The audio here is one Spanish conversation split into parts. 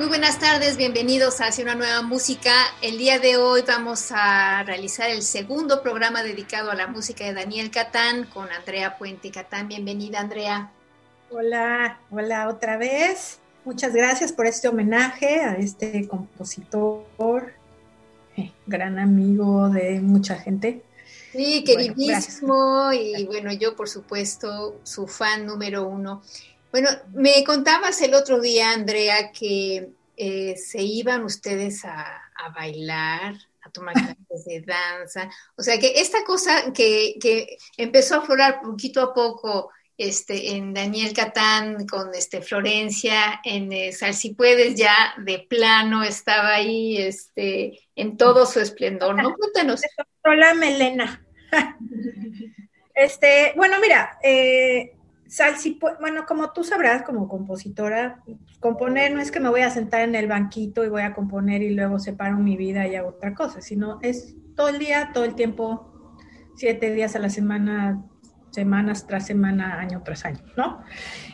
Muy buenas tardes, bienvenidos a Hacia una nueva música. El día de hoy vamos a realizar el segundo programa dedicado a la música de Daniel Catán con Andrea Puente Catán. Bienvenida, Andrea. Hola, hola otra vez. Muchas gracias por este homenaje a este compositor, eh, gran amigo de mucha gente. Sí, queridísimo y bueno, yo por supuesto su fan número uno. Bueno, me contabas el otro día, Andrea, que eh, se iban ustedes a, bailar, a tomar clases de danza. O sea, que esta cosa que, empezó a aflorar poquito a poco este, en Daniel Catán con este, Florencia, en eh, Si Puedes ya de plano estaba ahí este, en todo su esplendor, ¿no? Cuéntanos. Hola, Melena. este, bueno, mira, eh, Sal, bueno, como tú sabrás, como compositora, componer no es que me voy a sentar en el banquito y voy a componer y luego separo mi vida y hago otra cosa, sino es todo el día, todo el tiempo, siete días a la semana, semanas tras semana, año tras año, ¿no?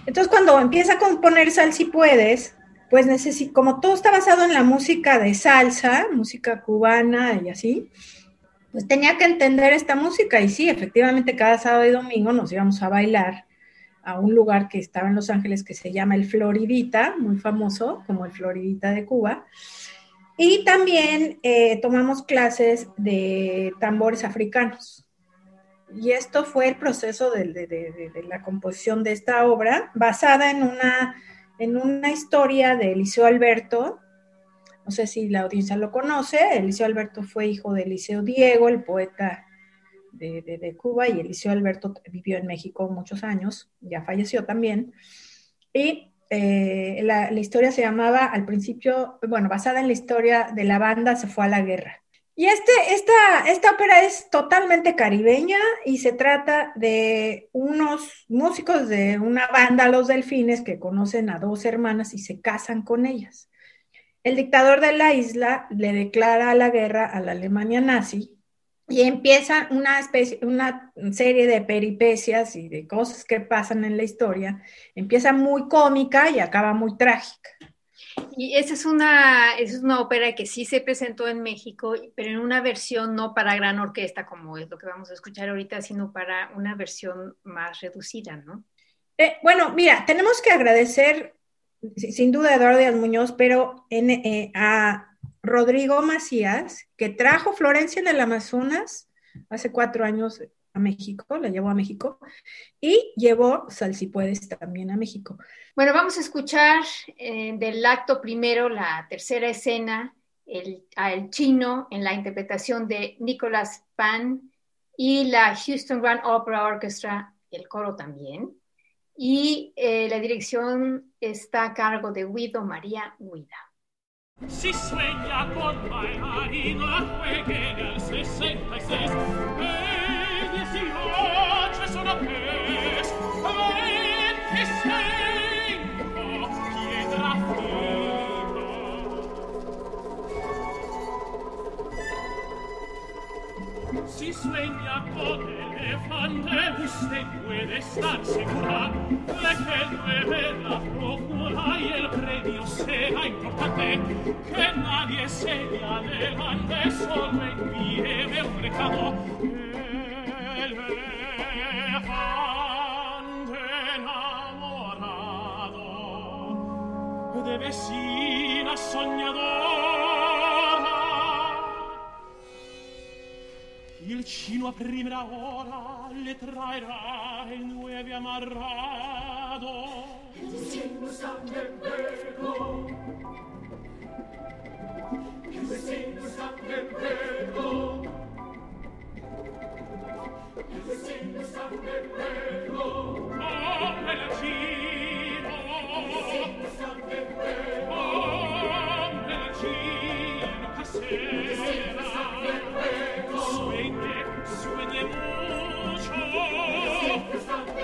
Entonces, cuando empieza a componer Sal, si puedes, pues necesito, como todo está basado en la música de salsa, música cubana y así, pues tenía que entender esta música y sí, efectivamente cada sábado y domingo nos íbamos a bailar a un lugar que estaba en Los Ángeles que se llama el Floridita, muy famoso como el Floridita de Cuba. Y también eh, tomamos clases de tambores africanos. Y esto fue el proceso de, la composición de esta obra, basada en una, en una historia de Eliseo Alberto. No sé si la audiencia lo conoce. Eliseo Alberto fue hijo de Eliseo Diego, el poeta de, Cuba y Eliseo Alberto vivió en México muchos años, ya falleció también. Y eh, la, historia se llamaba al principio, bueno, basada en la historia de la banda Se fue a la guerra. Y este, esta, esta ópera es totalmente caribeña y se trata de unos músicos de una banda, Los Delfines, que conocen a dos hermanas y se casan con ellas. El dictador de la isla le declara la guerra a la Alemania nazi y empieza una, especie, una serie de peripecias y de cosas que pasan en la historia. Empieza muy cómica y acaba muy trágica. Y esa es una, es una ópera que sí se presentó en México, pero en una versión no para gran orquesta, como es lo que vamos a escuchar ahorita, sino para una versión más reducida, ¿no? Eh, bueno, mira, tenemos que agradecer, sin duda, a Eduardo Díaz Muñoz, pero en, eh, a Rodrigo Macías, que trajo Florencia en el Amazonas hace cuatro años a México, la llevó a México, y llevó Salsipuedes también a México. Bueno, vamos a escuchar eh, del acto primero, la tercera escena, el, al chino en la interpretación de Nicholas Pan y la Houston Grand Opera Orchestra, el coro también. Y eh, la dirección está a cargo de Guido María Guida. Si sveglia con mai marino acque che nel 66 E dieci oggi sono e Ventisei o pietra fica Si sveglia con elefante usted puede estar segura de que el il cino a prima ora le traerà e noi nuovi amarrado. Il cino sangue vero il cino sangue vero il cino sangue vero oh, la cina.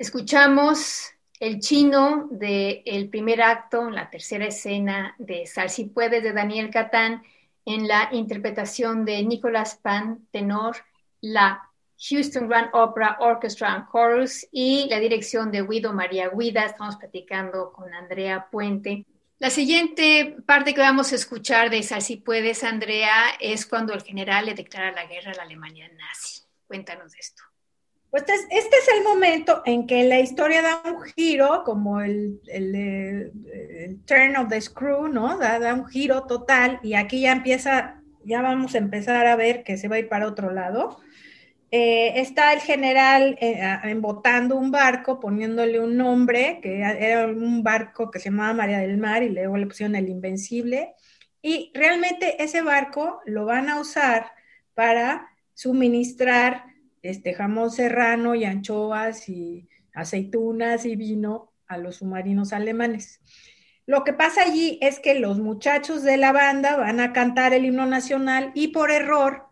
Escuchamos el chino del primer acto, la tercera escena de Sal si puedes de Daniel Catán en la interpretación de Nicolas Pan, tenor, la Houston Grand Opera Orchestra and Chorus y la dirección de Guido María Guida. Estamos platicando con Andrea Puente. La siguiente parte que vamos a escuchar de Sal si puedes, Andrea, es cuando el general le declara la guerra a la Alemania nazi. Cuéntanos de esto. Pues este es, este es el momento en que la historia da un giro, como el, el, el turn of the screw, ¿no? Da, da, un giro total y aquí ya empieza, ya vamos a empezar a ver que se va a ir para otro lado. Eh, está el general eh, embotando un barco, poniéndole un nombre, que era un barco que se llamaba María del Mar y luego le pusieron el Invencible. Y realmente ese barco lo van a usar para suministrar este jamón serrano y anchoas y aceitunas y vino a los submarinos alemanes. Lo que pasa allí es que los muchachos de la banda van a cantar el himno nacional y por error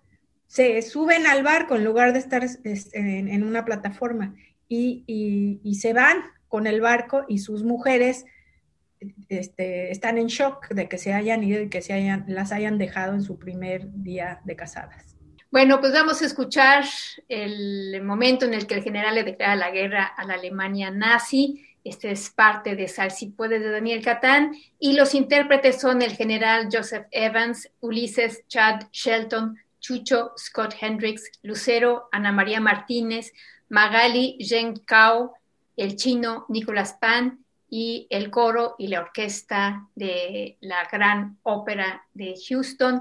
se suben al barco en lugar de estar en, en una plataforma y, y, y, se van con el barco y sus mujeres este, están en shock de que se hayan ido y que se hayan, las hayan dejado en su primer día de casadas. Bueno, pues vamos a escuchar el momento en el que el general le declara la guerra a la Alemania nazi. Este es parte de Sal si puede de Daniel Catán y los intérpretes son el general Joseph Evans, Ulises Chad Shelton, Chucho Scott Hendricks, Lucero Ana María Martínez, Magali Zheng Cao, el chino Nicolas Pan y el coro y la orquesta de la Gran Ópera de Houston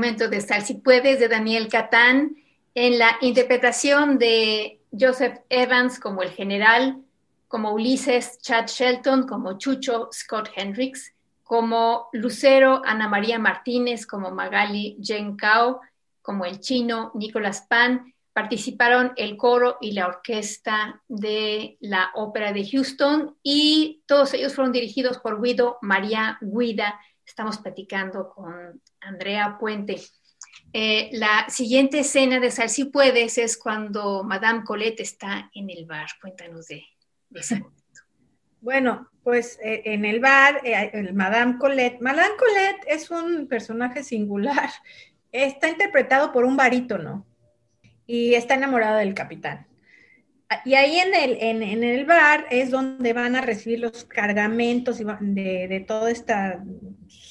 de Sal si puedes de Daniel Catán en la interpretación de Joseph Evans como el general, como Ulises Chad Shelton, como Chucho Scott Hendricks, como Lucero Ana María Martínez, como Magali Jen Cao, como el chino Nicolás Pan, participaron el coro y la orquesta de la Ópera de Houston y todos ellos fueron dirigidos por Guido María Guida. Estamos platicando con Andrea Puente. Eh, la siguiente escena de Sal si puedes es cuando Madame Colette está en el bar. Cuéntanos de, momento. Bueno, pues eh, en el bar, eh, Madame Colette. Madame Colette es un personaje singular. Está interpretado por un barítono y está enamorado del capitán. Y ahí en el, en, el bar es donde van a recibir los cargamentos de, de, toda esta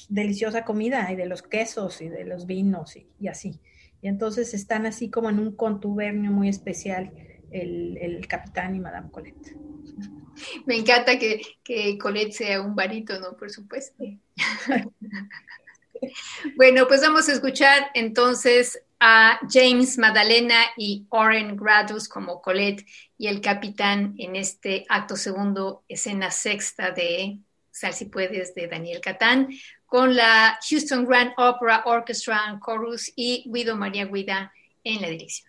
deliciosa comida y de los quesos y de los vinos y, así. Y entonces están así como en un contubernio muy especial el, el capitán y Madame Colette. Me encanta que, que Colette sea un barítono, por supuesto. bueno, pues vamos a escuchar entonces a James Madalena y Oren Gradus como Colette y el capitán en este acto segundo, escena sexta de Sal si puedes de Daniel Catán, con la Houston Grand Opera Orchestra and Chorus y Guido María Guida en la dirección.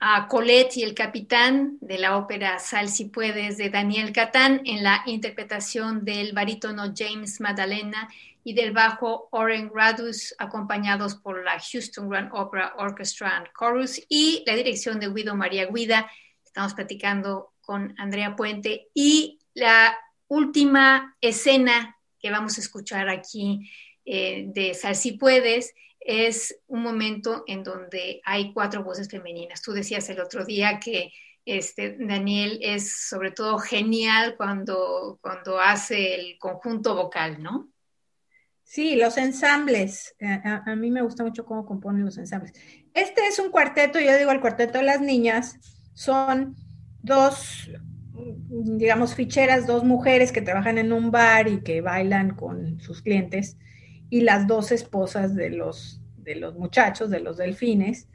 a Colette y el capitán de la ópera Sal si puedes de Daniel Catán en la interpretación del barítono James Madalena y del bajo Oren Radus, acompañados por la Houston Grand Opera Orchestra and Chorus y la dirección de Guido María Guida. Estamos platicando con Andrea Puente y la última escena que vamos a escuchar aquí eh, de Sal si puedes es un momento en donde hay cuatro voces femeninas. Tú decías el otro día que este, Daniel es sobre todo genial cuando, cuando hace el conjunto vocal, ¿no? Sí, los ensambles. A, mí me gusta mucho cómo componen los ensambles. Este es un cuarteto, yo digo el cuarteto de las niñas, son dos, digamos, ficheras, dos mujeres que trabajan en un bar y que bailan con sus clientes, y las dos esposas de los, de los muchachos, de los delfines,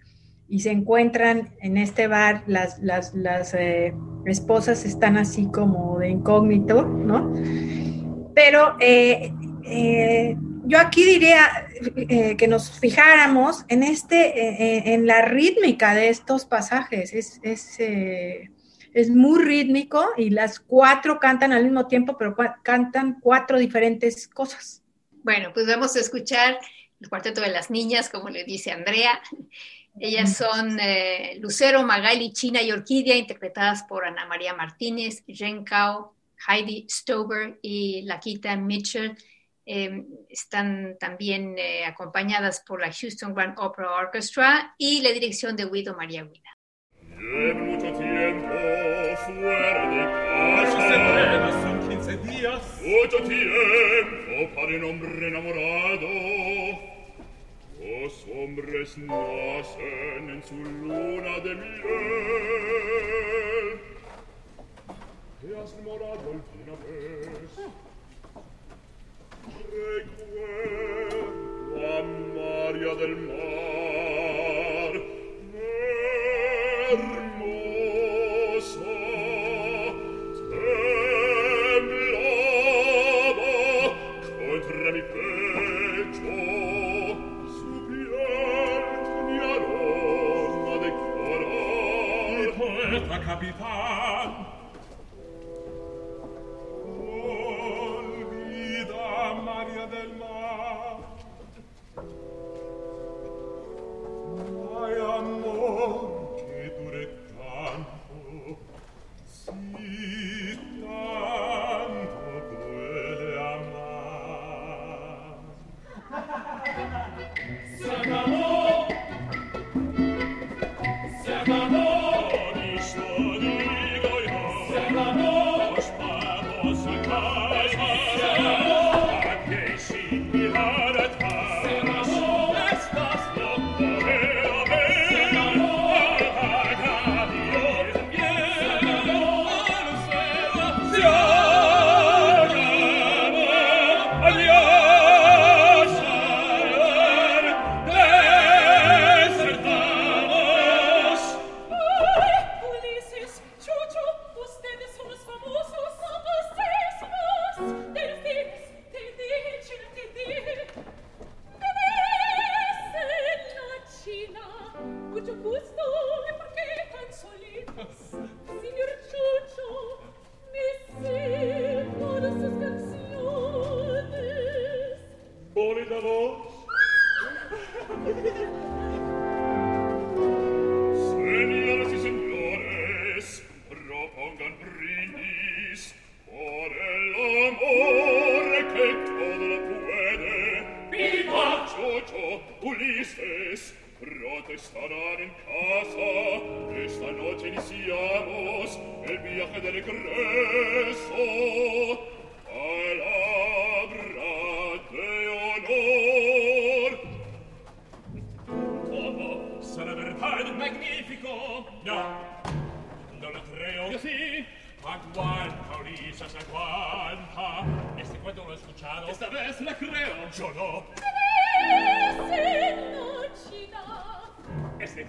y se encuentran en este bar, las, las, las eh, esposas están así como de incógnito, ¿no? Pero eh, eh, yo aquí diría que nos fijáramos en este, en la rítmica de estos pasajes. Es, es, es, muy rítmico y las cuatro cantan al mismo tiempo, pero cantan cuatro diferentes cosas. Bueno, pues vamos a escuchar el cuarteto de las niñas, como le dice Andrea. Ellas son eh, Lucero, Magali, China y Orquídea, interpretadas por Ana María Martínez, Jen Kao, Heidi Stober y Laquita Mitchell. Eh, están también eh, acompañadas por la Houston Grand Opera Orchestra y la dirección de Guido María Guida. Mucho tiempo para el hombre enamorado. los hombres nacen en su luna de miel. Te has demorado alguna vez. Recuerdo a María del Mar. Ver Come on.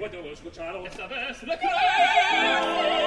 потом escucharon esta vez la clara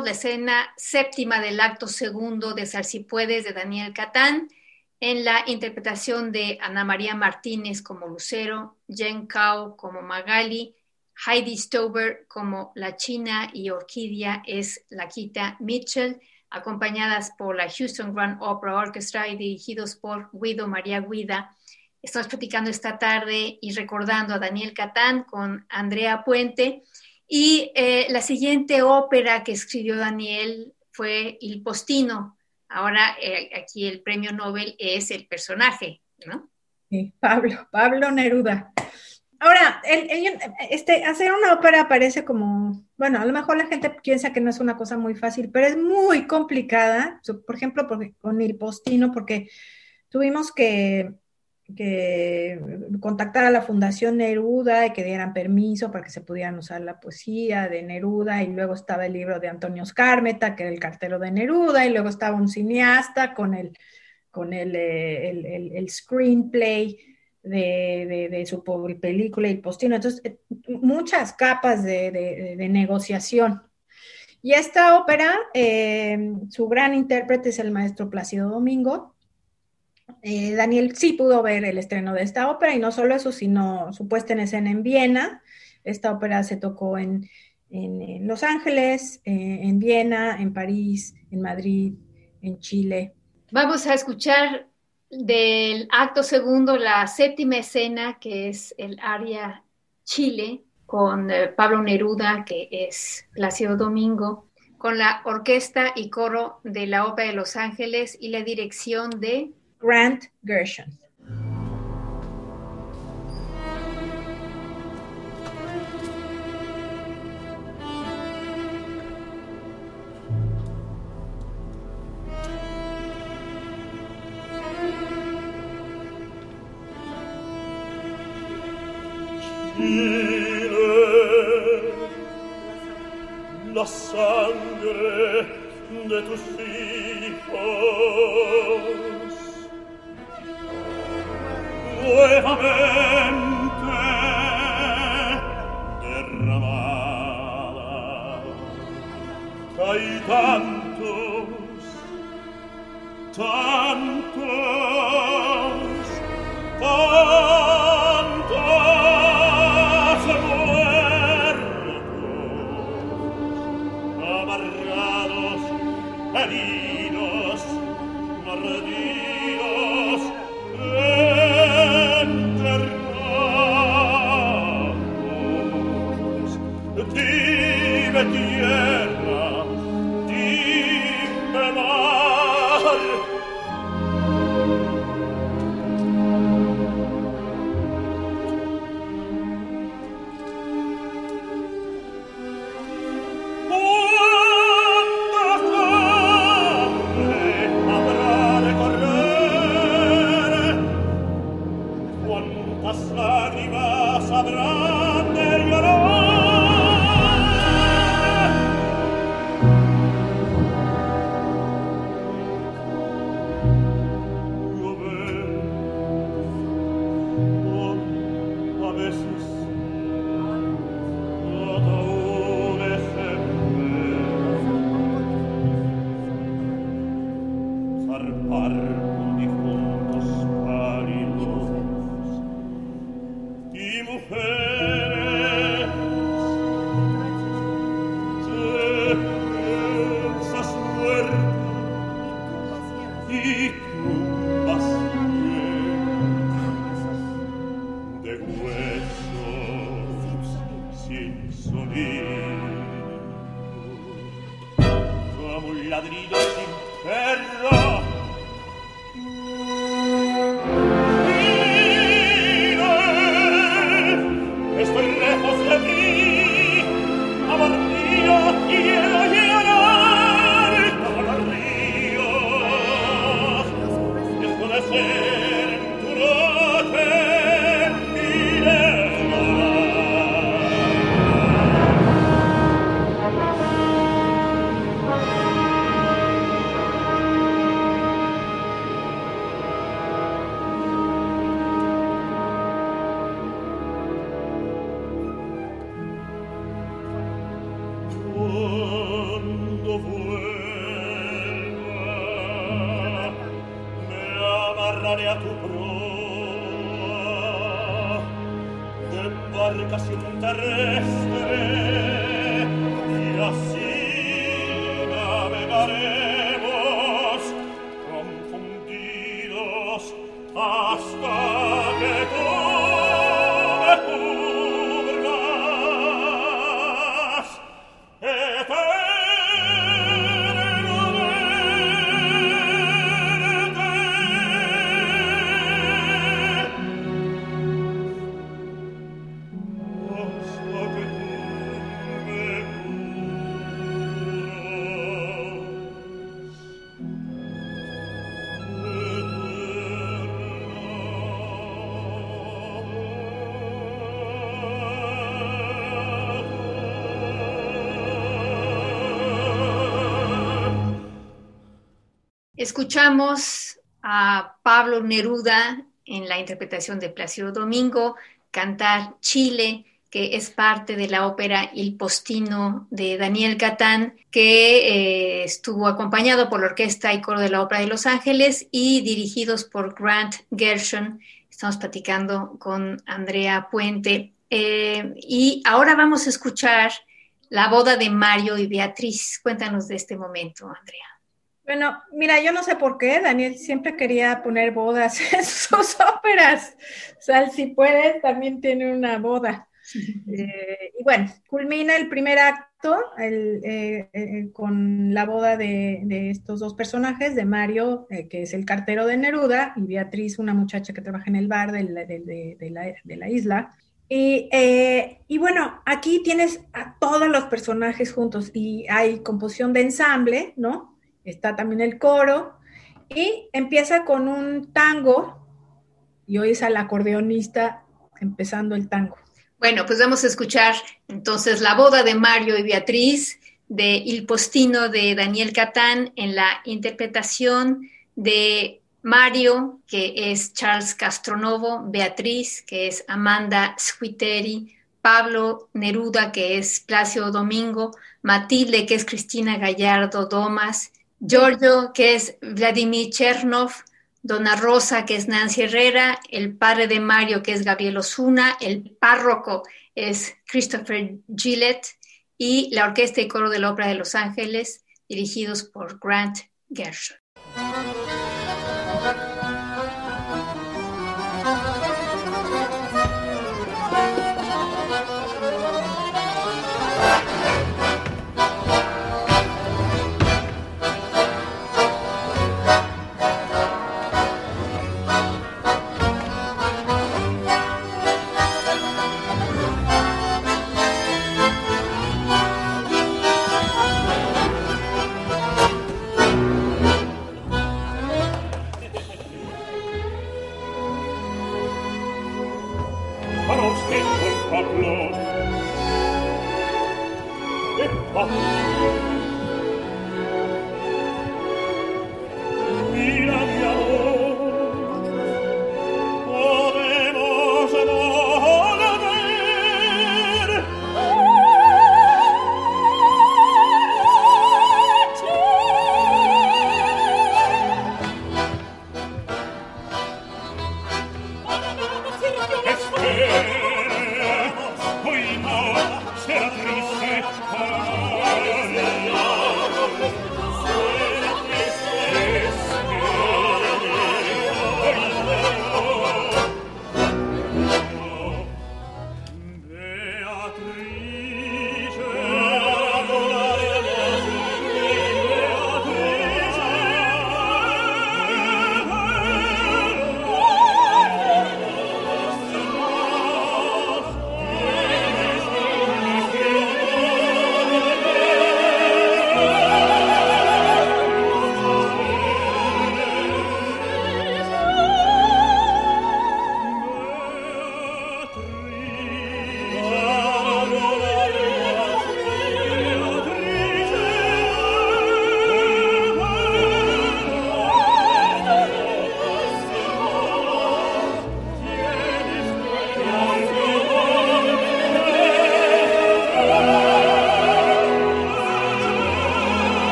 La escena séptima del acto segundo de Sarcipuedes de Daniel Catán en la interpretación de Ana María Martínez como Lucero, Jen Kao como Magali, Heidi Stover como La China y Orquídea es Laquita Mitchell, acompañadas por la Houston Grand Opera Orchestra y dirigidos por Guido María Guida. Estamos platicando esta tarde y recordando a Daniel Catán con Andrea Puente y eh, la siguiente ópera que escribió Daniel fue Il Postino. Ahora eh, aquí el premio Nobel es el personaje, ¿no? Sí, Pablo, Pablo Neruda. Ahora, este, hacer una ópera parece como, bueno, a lo mejor la gente piensa que no es una cosa muy fácil, pero es muy complicada. Por ejemplo, porque, con Il Postino, porque tuvimos que contactar a la Fundación Neruda y que dieran permiso para que se pudieran usar la poesía de Neruda, y luego estaba el libro de Antonio Scármeta, que era el cartero de Neruda, y luego estaba un cineasta con el, con el, eh, el screenplay de, su película y postino. Entonces, eh, muchas capas de, negociación. Y esta ópera, eh, su gran intérprete es el maestro Plácido Domingo. Eh, Daniel sí pudo ver el estreno de esta ópera y no solo eso, sino su puesta en escena en Viena. Esta ópera se tocó en, en Los Ángeles, en Viena, en París, en Madrid, en Chile. Vamos a escuchar del acto segundo, la séptima escena, que es el área Chile, con eh, Pablo Neruda, que es Plácido Domingo, con la orquesta y coro de la Ópera de Los Ángeles y la dirección de Grant Gershon. Jesus. basta che tu Escuchamos a Pablo Neruda en la interpretación de Plácido Domingo cantar Chile, que es parte de la ópera Il Postino de Daniel Catán, que eh, estuvo acompañado por la orquesta y coro de la Ópera de Los Ángeles y dirigidos por Grant Gershon. Estamos platicando con Andrea Puente. Eh, y ahora vamos a escuchar la boda de Mario y Beatriz. Cuéntanos de este momento, Andrea. Bueno, mira, yo no sé por qué Daniel siempre quería poner bodas en sus óperas. O sea, si puede, también tiene una boda. Eh, y bueno, culmina el primer acto eh, eh, con la boda de, estos dos personajes, de Mario, que es el cartero de Neruda, y Beatriz, una muchacha que trabaja en el bar de la, isla. Y, y, bueno, aquí tienes a todos los personajes juntos y hay composición de ensamble, ¿no? Está también el coro y empieza con un tango y hoy es al acordeonista empezando el tango. Bueno, pues vamos a escuchar entonces la boda de Mario y Beatriz de Il Postino de Daniel Catán en la interpretación de Mario, que es Charles Castronovo, Beatriz, que es Amanda Squiteri, Pablo Neruda, que es Placio Domingo, Matilde, que es Cristina Gallardo Domas, Giorgio, que es Vladimir Chernov, Dona Rosa, que es Nancy Herrera, el padre de Mario, que es Gabriel Osuna, el párroco es Christopher Gillette y la orquesta y coro de la Ópera de Los Ángeles, dirigidos por Grant Gershon.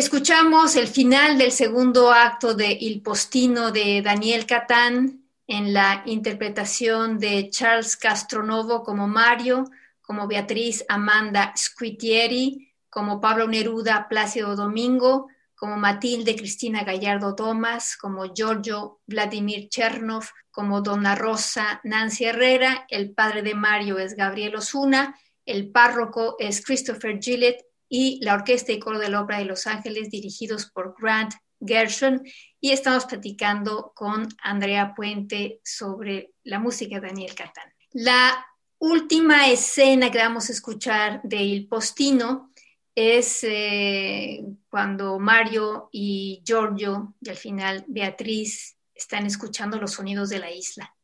Escuchamos el final del segundo acto de Il Postino de Daniel Catán en la interpretación de Charles Castronovo como Mario, como Beatriz Amanda Squitieri, como Pablo Neruda Plácido Domingo, como Matilde Cristina Gallardo Domas, como Giorgio Vladimir Chernov, como Donna Rosa Nancy Herrera, el padre de Mario es Gabriel Osuna, el párroco es Christopher Gillett y la orquesta y coro de la Ópera de Los Ángeles dirigidos por Grant Gershon y estamos platicando con Andrea Puente sobre la música de Daniel Catán. La última escena que vamos a escuchar de Il Postino es eh, cuando Mario y Giorgio y al final Beatriz están escuchando los sonidos de la isla.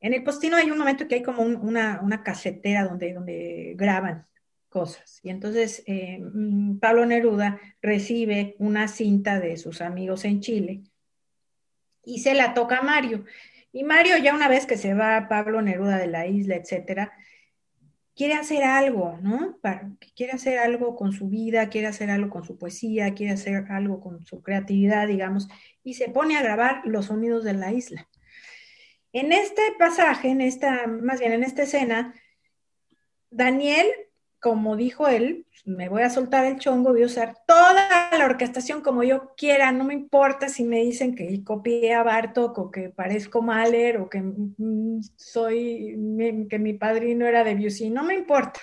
En el postino hay un momento que hay como una, una, casetera donde, donde graban cosas. Y entonces eh, mm, Pablo Neruda recibe una cinta de sus amigos en Chile y se la toca a Mario. Y Mario, ya una vez que se va Pablo Neruda de la isla, etcétera, quiere hacer algo, ¿no? quiere hacer algo con su vida, quiere hacer algo con su poesía, quiere hacer algo con su creatividad, digamos, y se pone a grabar los sonidos de la isla. En este pasaje, en esta, más bien en esta escena, Daniel, como dijo él, me voy a soltar el chongo, voy a usar toda la orquestación como yo quiera, no me importa si me dicen que copié a Bartok o que parezco Mahler o que mm, soy, que mi padrino era de Debussy, no me importa,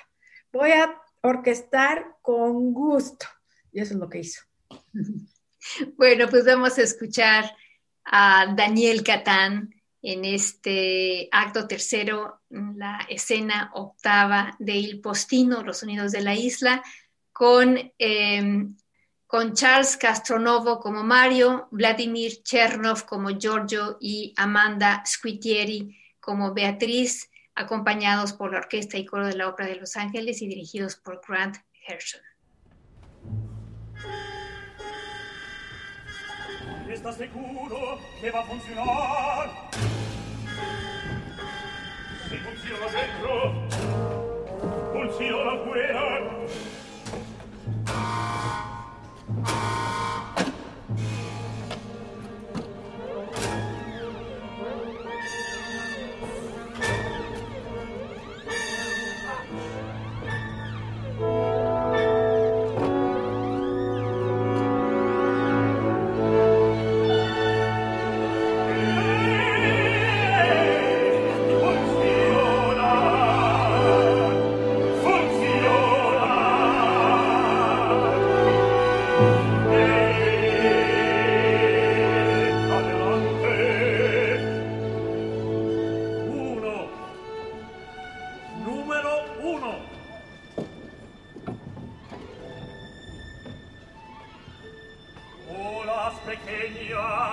voy a orquestar con gusto. Y eso es lo que hizo. Bueno, pues vamos a escuchar a Daniel Catán en este acto tercero, la escena octava de Il Postino, Los Sonidos de la Isla, con, em, con Charles Castronovo como Mario, Vladimir Chernov como Giorgio y Amanda Squitieri como Beatriz, acompañados por la Orquesta y Coro de la Ópera de Los Ángeles y dirigidos por Grant Herschel. sta sicuro che va a funzionar. Se funziona dentro funziona fuera Kenya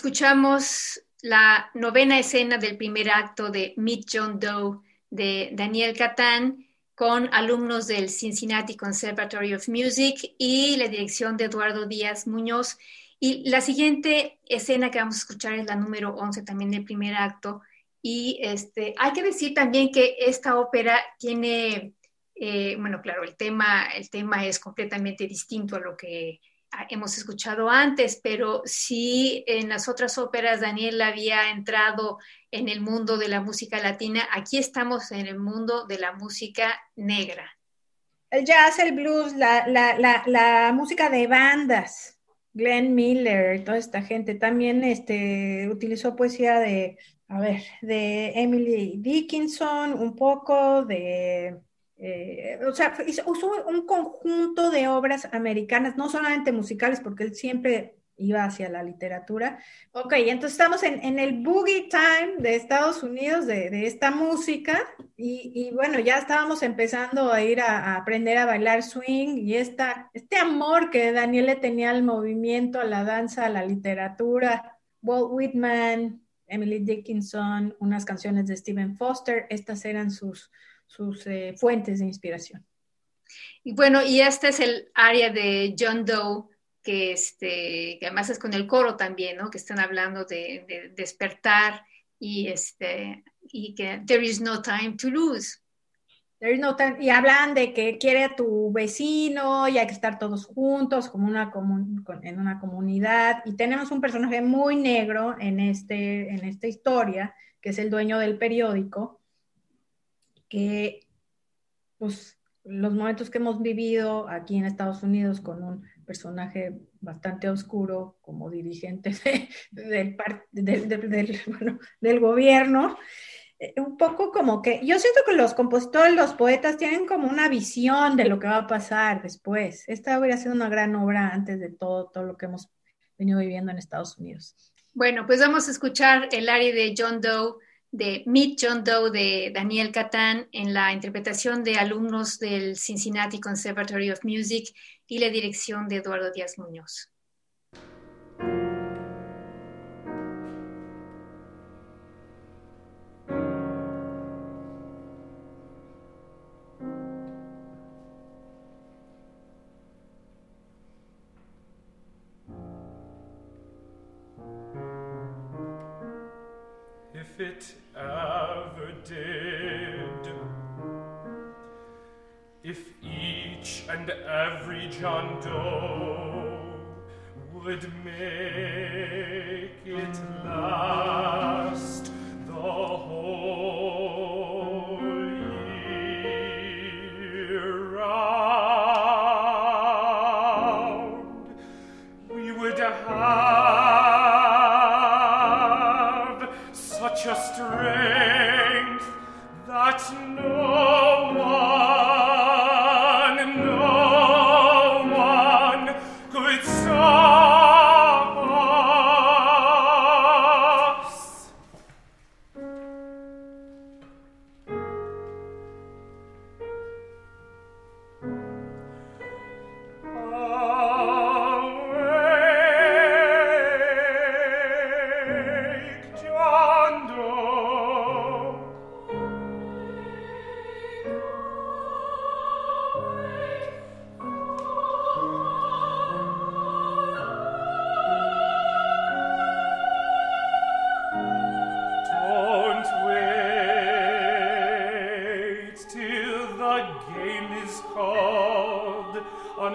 Escuchamos la novena escena del primer acto de Meet John Doe de Daniel Catán con alumnos del Cincinnati Conservatory of Music y la dirección de Eduardo Díaz Muñoz. Y la siguiente escena que vamos a escuchar es la número 11 también del primer acto. Y este, hay que decir también que esta ópera tiene, eh, bueno, claro, el tema, el tema es completamente distinto a lo que hemos escuchado antes, pero sí en las otras óperas Daniel había entrado en el mundo de la música latina, aquí estamos en el mundo de la música negra. El jazz, el blues, la, música de bandas, Glenn Miller, toda esta gente, también este, utilizó poesía de, a ver, de Emily Dickinson, un poco de eh, o sea, usó un conjunto de obras americanas, no solamente musicales, porque él siempre iba hacia la literatura. Ok, entonces estamos en, el boogie time de Estados Unidos, de, esta música, y, bueno, ya estábamos empezando a ir a, aprender a bailar swing y esta, este amor que Daniel le tenía al movimiento, a la danza, a la literatura, Walt Whitman, Emily Dickinson, unas canciones de Stephen Foster, estas eran sus, sus eh, fuentes de inspiración. Y bueno, y este es el área de John Doe que, este, que además es con el coro también, ¿no? Que están hablando de, despertar y, este, y que there is no time to lose. There is no time, y hablan de que quiere a tu vecino y hay que estar todos juntos como una en una comunidad. Y tenemos un personaje muy negro en, este, en esta historia, que es el dueño del periódico, que pues los momentos que hemos vivido aquí en Estados Unidos con un personaje bastante oscuro como dirigente del, del, gobierno. Eh, un poco como que, yo siento que los compositores, los poetas tienen como una visión de lo que va a pasar después. Esta hubiera sido una gran obra antes de todo, todo lo que hemos venido viviendo en Estados Unidos. Bueno, pues vamos a escuchar el área de John Doe de Meet John Doe de Daniel Catán en la interpretación de alumnos del Cincinnati Conservatory of Music y la dirección de Eduardo Díaz Muñoz. crescendo would make it loud.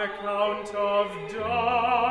account of death.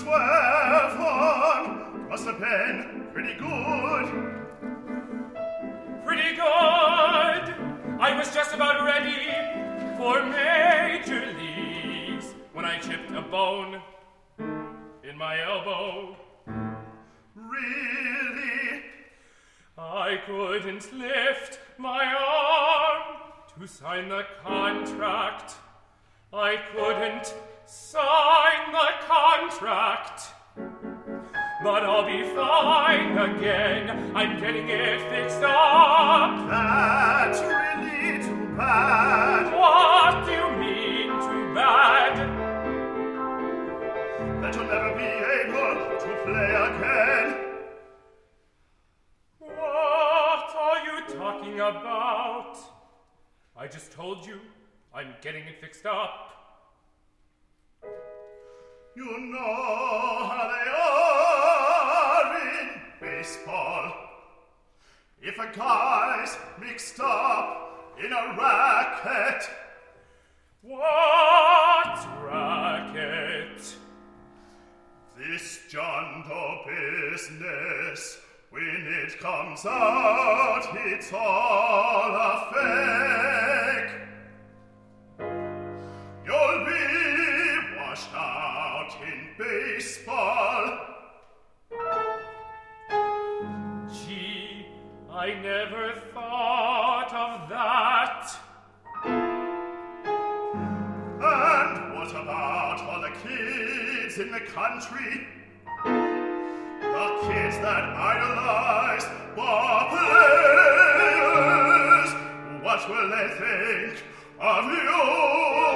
Swear. Must have been pretty good. Pretty good. I was just about ready for major leagues when I chipped a bone in my elbow. Really? I couldn't lift my arm to sign the contract. I couldn't sign the contract. But I'll be fine again. I'm getting it fixed up. That's really too bad. What do you mean, too bad? That you'll never be able to play again. What are you talking about? I just told you I'm getting it fixed up. You know how they are in baseball. If a guy's mixed up in a racket, What racket? this John business, when it comes out, it's all a fake. You'll be out in baseball. Gee, I never thought of that. And what about all the kids in the country? The kids that idolize. What will they think of you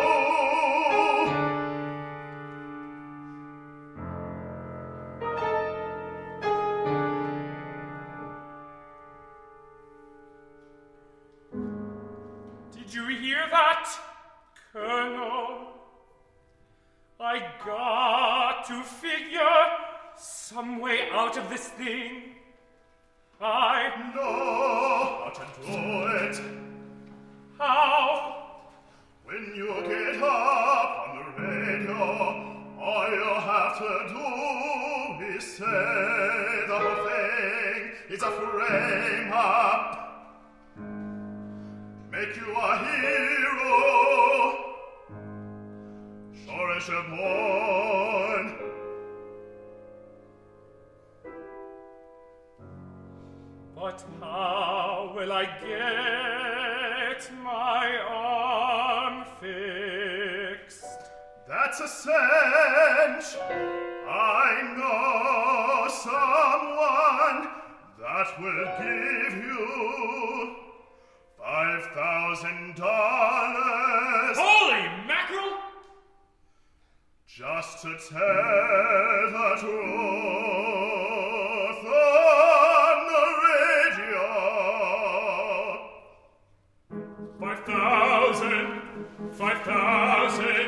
Five thousand, five thousand,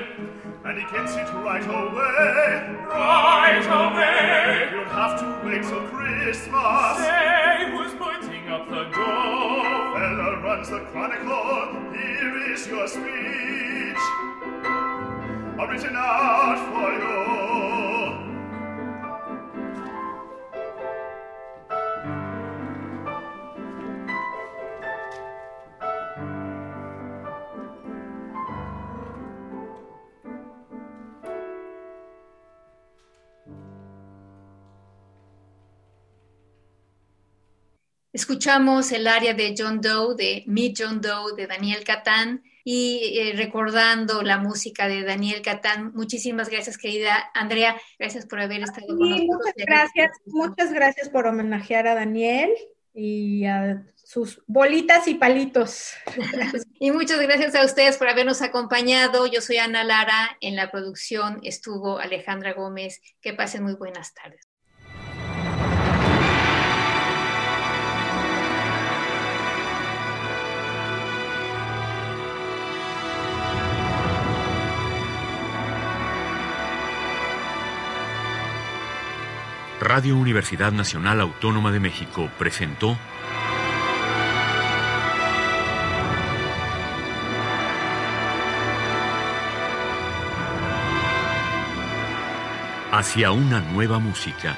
and he gets it right away. Right away. You'll have to wait till Christmas. Say who's putting up the door. Fella runs the chronicle. Here is your speech. I've written out for you. Escuchamos el área de John Doe, de Meet John Doe, de Daniel Catán, y eh, recordando la música de Daniel Catán. Muchísimas gracias, querida Andrea. Gracias por haber estado con nosotros. Muchas gracias, muchas gracias por homenajear a Daniel y a sus bolitas y palitos. y muchas gracias a ustedes por habernos acompañado. Yo soy Ana Lara, en la producción estuvo Alejandra Gómez. Que pasen muy buenas tardes. Radio Universidad Nacional Autónoma de México presentó Hacia una nueva música